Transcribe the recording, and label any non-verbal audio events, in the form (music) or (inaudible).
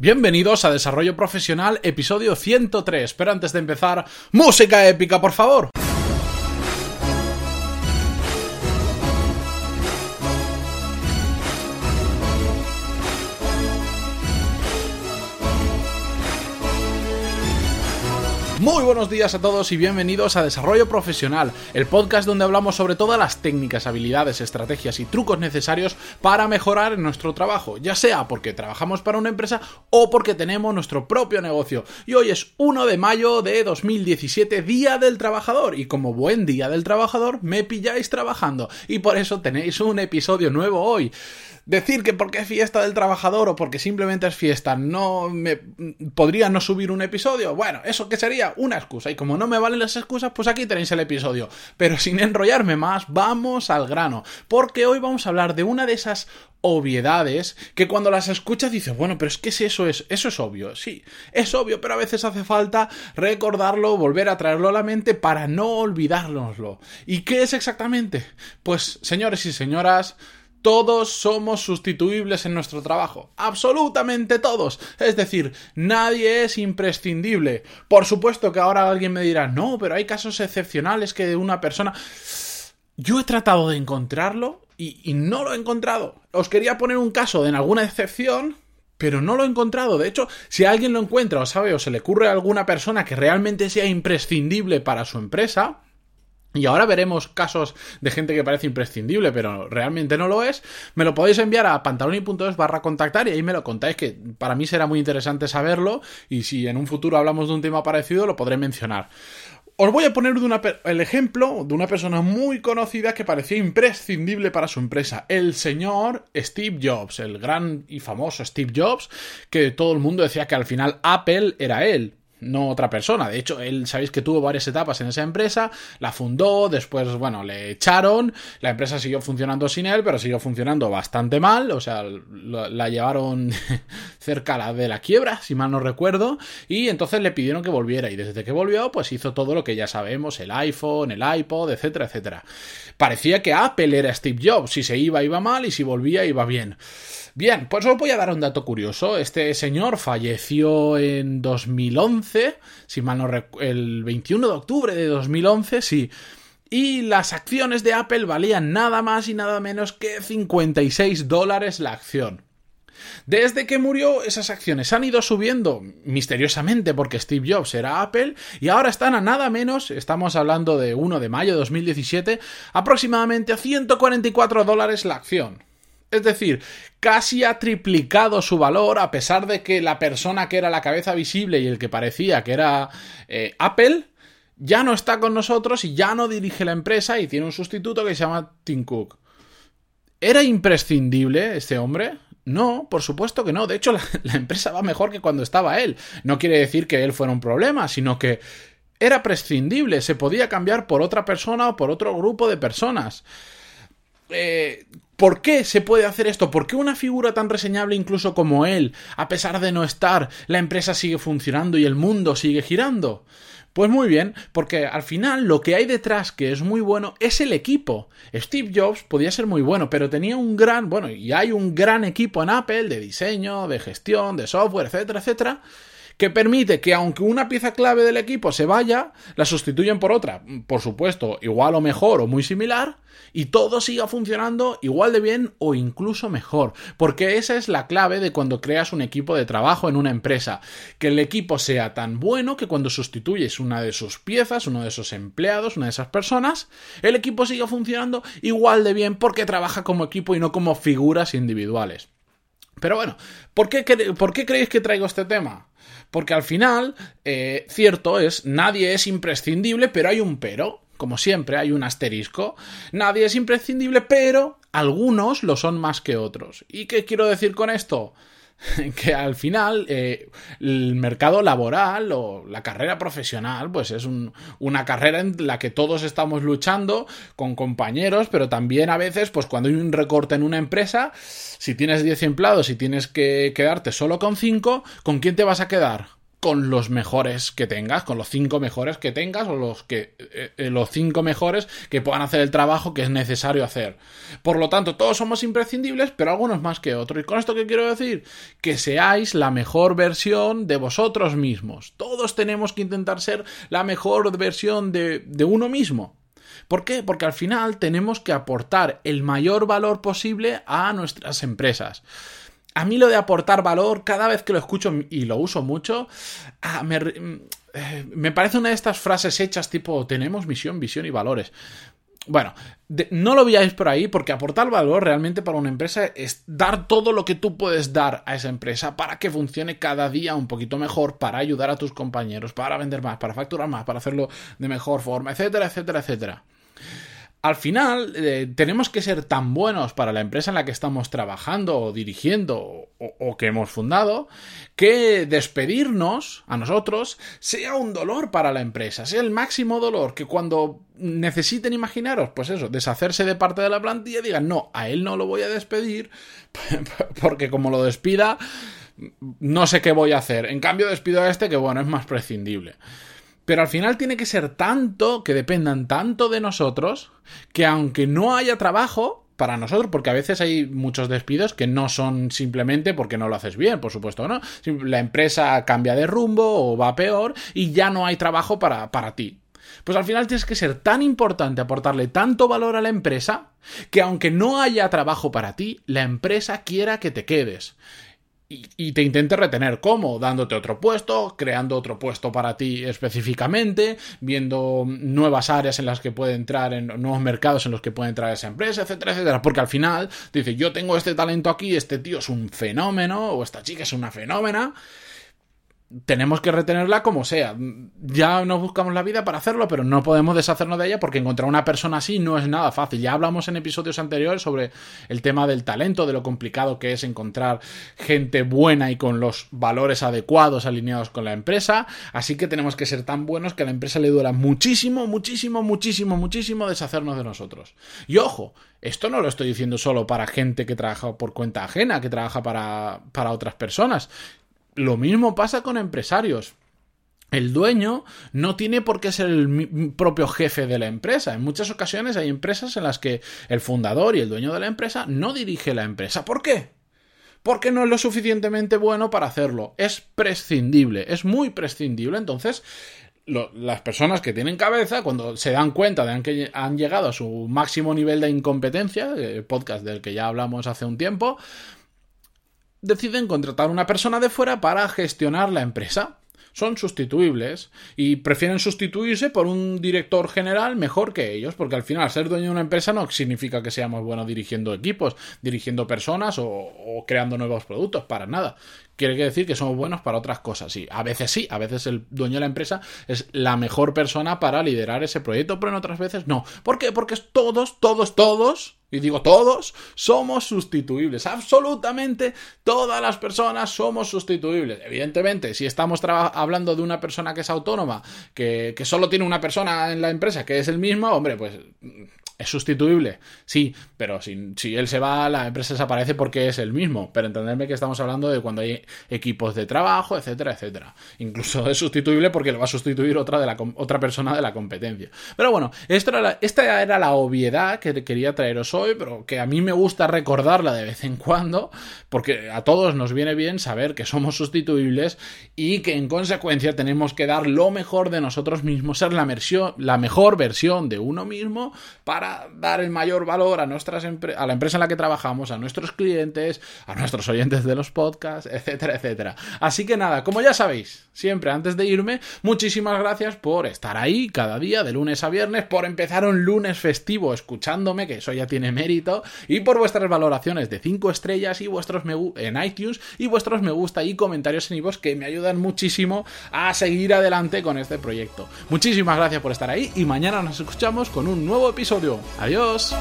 Bienvenidos a Desarrollo Profesional, episodio 103. Pero antes de empezar, música épica, por favor. Muy buenos días a todos y bienvenidos a Desarrollo Profesional, el podcast donde hablamos sobre todas las técnicas, habilidades, estrategias y trucos necesarios para mejorar en nuestro trabajo, ya sea porque trabajamos para una empresa o porque tenemos nuestro propio negocio. Y hoy es 1 de mayo de 2017, Día del Trabajador, y como buen Día del Trabajador me pilláis trabajando, y por eso tenéis un episodio nuevo hoy. Decir que porque es fiesta del trabajador o porque simplemente es fiesta no me podría no subir un episodio, bueno, eso que sería una excusa y como no me valen las excusas, pues aquí tenéis el episodio. Pero sin enrollarme más, vamos al grano, porque hoy vamos a hablar de una de esas obviedades que cuando las escuchas dices, bueno, pero es que si eso es, eso es obvio, sí, es obvio, pero a veces hace falta recordarlo, volver a traerlo a la mente para no olvidárnoslo. ¿Y qué es exactamente? Pues, señores y señoras, todos somos sustituibles en nuestro trabajo. Absolutamente todos. Es decir, nadie es imprescindible. Por supuesto que ahora alguien me dirá, no, pero hay casos excepcionales que de una persona... Yo he tratado de encontrarlo y, no lo he encontrado. Os quería poner un caso de en alguna excepción, pero no lo he encontrado. De hecho, si alguien lo encuentra o sabe o se le ocurre a alguna persona que realmente sea imprescindible para su empresa, y ahora veremos casos de gente que parece imprescindible, pero realmente no lo es. Me lo podéis enviar a pantaloni.es barra contactar y ahí me lo contáis, que para mí será muy interesante saberlo. Y si en un futuro hablamos de un tema parecido, lo podré mencionar. Os voy a poner el ejemplo de una persona muy conocida que parecía imprescindible para su empresa, el señor Steve Jobs, el gran y famoso Steve Jobs, que todo el mundo decía que al final Apple era él no otra persona. De hecho, él sabéis que tuvo varias etapas en esa empresa, la fundó, después, bueno, le echaron, la empresa siguió funcionando sin él, pero siguió funcionando bastante mal, o sea, la llevaron (laughs) cerca de la quiebra, si mal no recuerdo, y entonces le pidieron que volviera, y desde que volvió, pues hizo todo lo que ya sabemos, el iPhone, el iPod, etcétera, etcétera. Parecía que Apple era Steve Jobs, si se iba, iba mal, y si volvía, iba bien. Bien, pues os voy a dar un dato curioso. Este señor falleció en 2011, si mal no el 21 de octubre de 2011, sí. Y las acciones de Apple valían nada más y nada menos que 56 dólares la acción. Desde que murió, esas acciones han ido subiendo misteriosamente porque Steve Jobs era Apple y ahora están a nada menos, estamos hablando de 1 de mayo de 2017, aproximadamente a 144 dólares la acción. Es decir, casi ha triplicado su valor a pesar de que la persona que era la cabeza visible y el que parecía que era eh, Apple ya no está con nosotros y ya no dirige la empresa y tiene un sustituto que se llama Tim Cook. ¿Era imprescindible este hombre? No, por supuesto que no. De hecho, (laughs) la, la empresa va mejor que cuando estaba él. No quiere decir que él fuera un problema, sino que era prescindible, se podía cambiar por otra persona o por otro grupo de personas. Eh, ¿Por qué se puede hacer esto? ¿Por qué una figura tan reseñable incluso como él, a pesar de no estar, la empresa sigue funcionando y el mundo sigue girando? Pues muy bien, porque al final lo que hay detrás que es muy bueno es el equipo. Steve Jobs podía ser muy bueno, pero tenía un gran, bueno, y hay un gran equipo en Apple de diseño, de gestión, de software, etcétera, etcétera, que permite que aunque una pieza clave del equipo se vaya, la sustituyen por otra, por supuesto, igual o mejor o muy similar, y todo siga funcionando igual de bien o incluso mejor, porque esa es la clave de cuando creas un equipo de trabajo en una empresa, que el equipo sea tan bueno que cuando sustituyes una de sus piezas, uno de esos empleados, una de esas personas, el equipo siga funcionando igual de bien porque trabaja como equipo y no como figuras individuales. Pero bueno, ¿por qué, ¿por qué creéis que traigo este tema? Porque al final, eh, cierto es, nadie es imprescindible, pero hay un pero. Como siempre, hay un asterisco. Nadie es imprescindible, pero algunos lo son más que otros. ¿Y qué quiero decir con esto? (laughs) que al final eh, el mercado laboral o la carrera profesional pues es una carrera en la que todos estamos luchando con compañeros pero también a veces pues cuando hay un recorte en una empresa si tienes 10 empleados y tienes que quedarte solo con 5 ¿con quién te vas a quedar? Con los mejores que tengas, con los cinco mejores que tengas o los que eh, eh, los cinco mejores que puedan hacer el trabajo que es necesario hacer. Por lo tanto, todos somos imprescindibles, pero algunos más que otros. ¿Y con esto qué quiero decir? Que seáis la mejor versión de vosotros mismos. Todos tenemos que intentar ser la mejor versión de, de uno mismo. ¿Por qué? Porque al final tenemos que aportar el mayor valor posible a nuestras empresas a mí lo de aportar valor, cada vez que lo escucho y lo uso mucho, ah, eh, me, parece una de estas frases hechas tipo tenemos misión, visión y valores. Bueno, no lo veáis por ahí porque aportar valor realmente para una empresa es dar todo lo que tú puedes dar a esa empresa para que funcione cada día un poquito mejor, para ayudar a tus compañeros, para vender más, para facturar más, para hacerlo de mejor forma, etcétera, etcétera, etcétera al final eh, tenemos que ser tan buenos para la empresa en la que estamos trabajando o dirigiendo o, que hemos fundado que despedirnos a nosotros sea un dolor para la empresa, sea el máximo dolor que cuando necesiten imaginaros, pues eso, deshacerse de parte de la plantilla digan, no, a él no lo voy a despedir (laughs) porque como lo despida no sé qué voy a hacer. En cambio despido a este que bueno, es más prescindible. Pero al final tiene que ser tanto, que dependan tanto de nosotros, que aunque no haya trabajo para nosotros, porque a veces hay muchos despidos que no son simplemente porque no lo haces bien, por supuesto, ¿no? La empresa cambia de rumbo o va peor y ya no hay trabajo para, para ti. Pues al final tienes que ser tan importante aportarle tanto valor a la empresa que aunque no haya trabajo para ti, la empresa quiera que te quedes y, te intente retener. ¿Cómo? Dándote otro puesto, creando otro puesto para ti específicamente, viendo nuevas áreas en las que puede entrar, en nuevos mercados en los que puede entrar esa empresa, etcétera, etcétera. Porque al final dice, yo tengo este talento aquí, este tío es un fenómeno, o esta chica es una fenómena, tenemos que retenerla como sea. Ya nos buscamos la vida para hacerlo, pero no podemos deshacernos de ella porque encontrar una persona así no es nada fácil. Ya hablamos en episodios anteriores sobre el tema del talento, de lo complicado que es encontrar gente buena y con los valores adecuados alineados con la empresa. Así que tenemos que ser tan buenos que a la empresa le dura muchísimo, muchísimo, muchísimo, muchísimo deshacernos de nosotros. Y ojo, esto no lo estoy diciendo solo para gente que trabaja por cuenta ajena, que trabaja para, para otras personas. Lo mismo pasa con empresarios. El dueño no tiene por qué ser el propio jefe de la empresa. En muchas ocasiones hay empresas en las que el fundador y el dueño de la empresa no dirige la empresa. ¿Por qué? Porque no es lo suficientemente bueno para hacerlo. Es prescindible, es muy prescindible. Entonces, las personas que tienen cabeza, cuando se dan cuenta de que han llegado a su máximo nivel de incompetencia, el podcast del que ya hablamos hace un tiempo, deciden contratar una persona de fuera para gestionar la empresa. Son sustituibles y prefieren sustituirse por un director general mejor que ellos, porque al final ser dueño de una empresa no significa que seamos buenos dirigiendo equipos, dirigiendo personas o, creando nuevos productos, para nada quiere decir que somos buenos para otras cosas. Sí, a veces sí, a veces el dueño de la empresa es la mejor persona para liderar ese proyecto, pero en otras veces no. ¿Por qué? Porque todos, todos, todos, y digo todos, somos sustituibles. Absolutamente todas las personas somos sustituibles. Evidentemente, si estamos hablando de una persona que es autónoma, que, que solo tiene una persona en la empresa que es el mismo, hombre, pues ¿Es sustituible? Sí, pero si, si, él se va, la empresa desaparece porque es el mismo. Pero entenderme que estamos hablando de cuando hay equipos de trabajo, etcétera, etcétera. Incluso es sustituible porque lo va a sustituir otra, de la, otra persona de la competencia. Pero bueno, esta era, la, obviedad que quería traeros hoy, pero que a mí me gusta recordarla de vez en cuando, porque a todos nos viene bien saber que somos sustituibles y que en consecuencia tenemos que dar lo mejor de nosotros mismos, ser la, la mejor versión de uno mismo dar el mayor valor a, nuestras a la empresa en la que trabajamos, a nuestros clientes, a nuestros oyentes de los podcasts, etcétera, etcétera. Así que nada, como ya sabéis, siempre antes de irme, muchísimas gracias por estar ahí cada día, de lunes a viernes, por empezar un lunes festivo escuchándome, que eso ya tiene mérito, y por vuestras valoraciones de 5 estrellas y vuestros me en iTunes y vuestros me gusta y comentarios en iVoox que me ayudan muchísimo a seguir adelante con este proyecto. Muchísimas gracias por estar ahí y mañana nos escuchamos con un nuevo episodio. Adiós.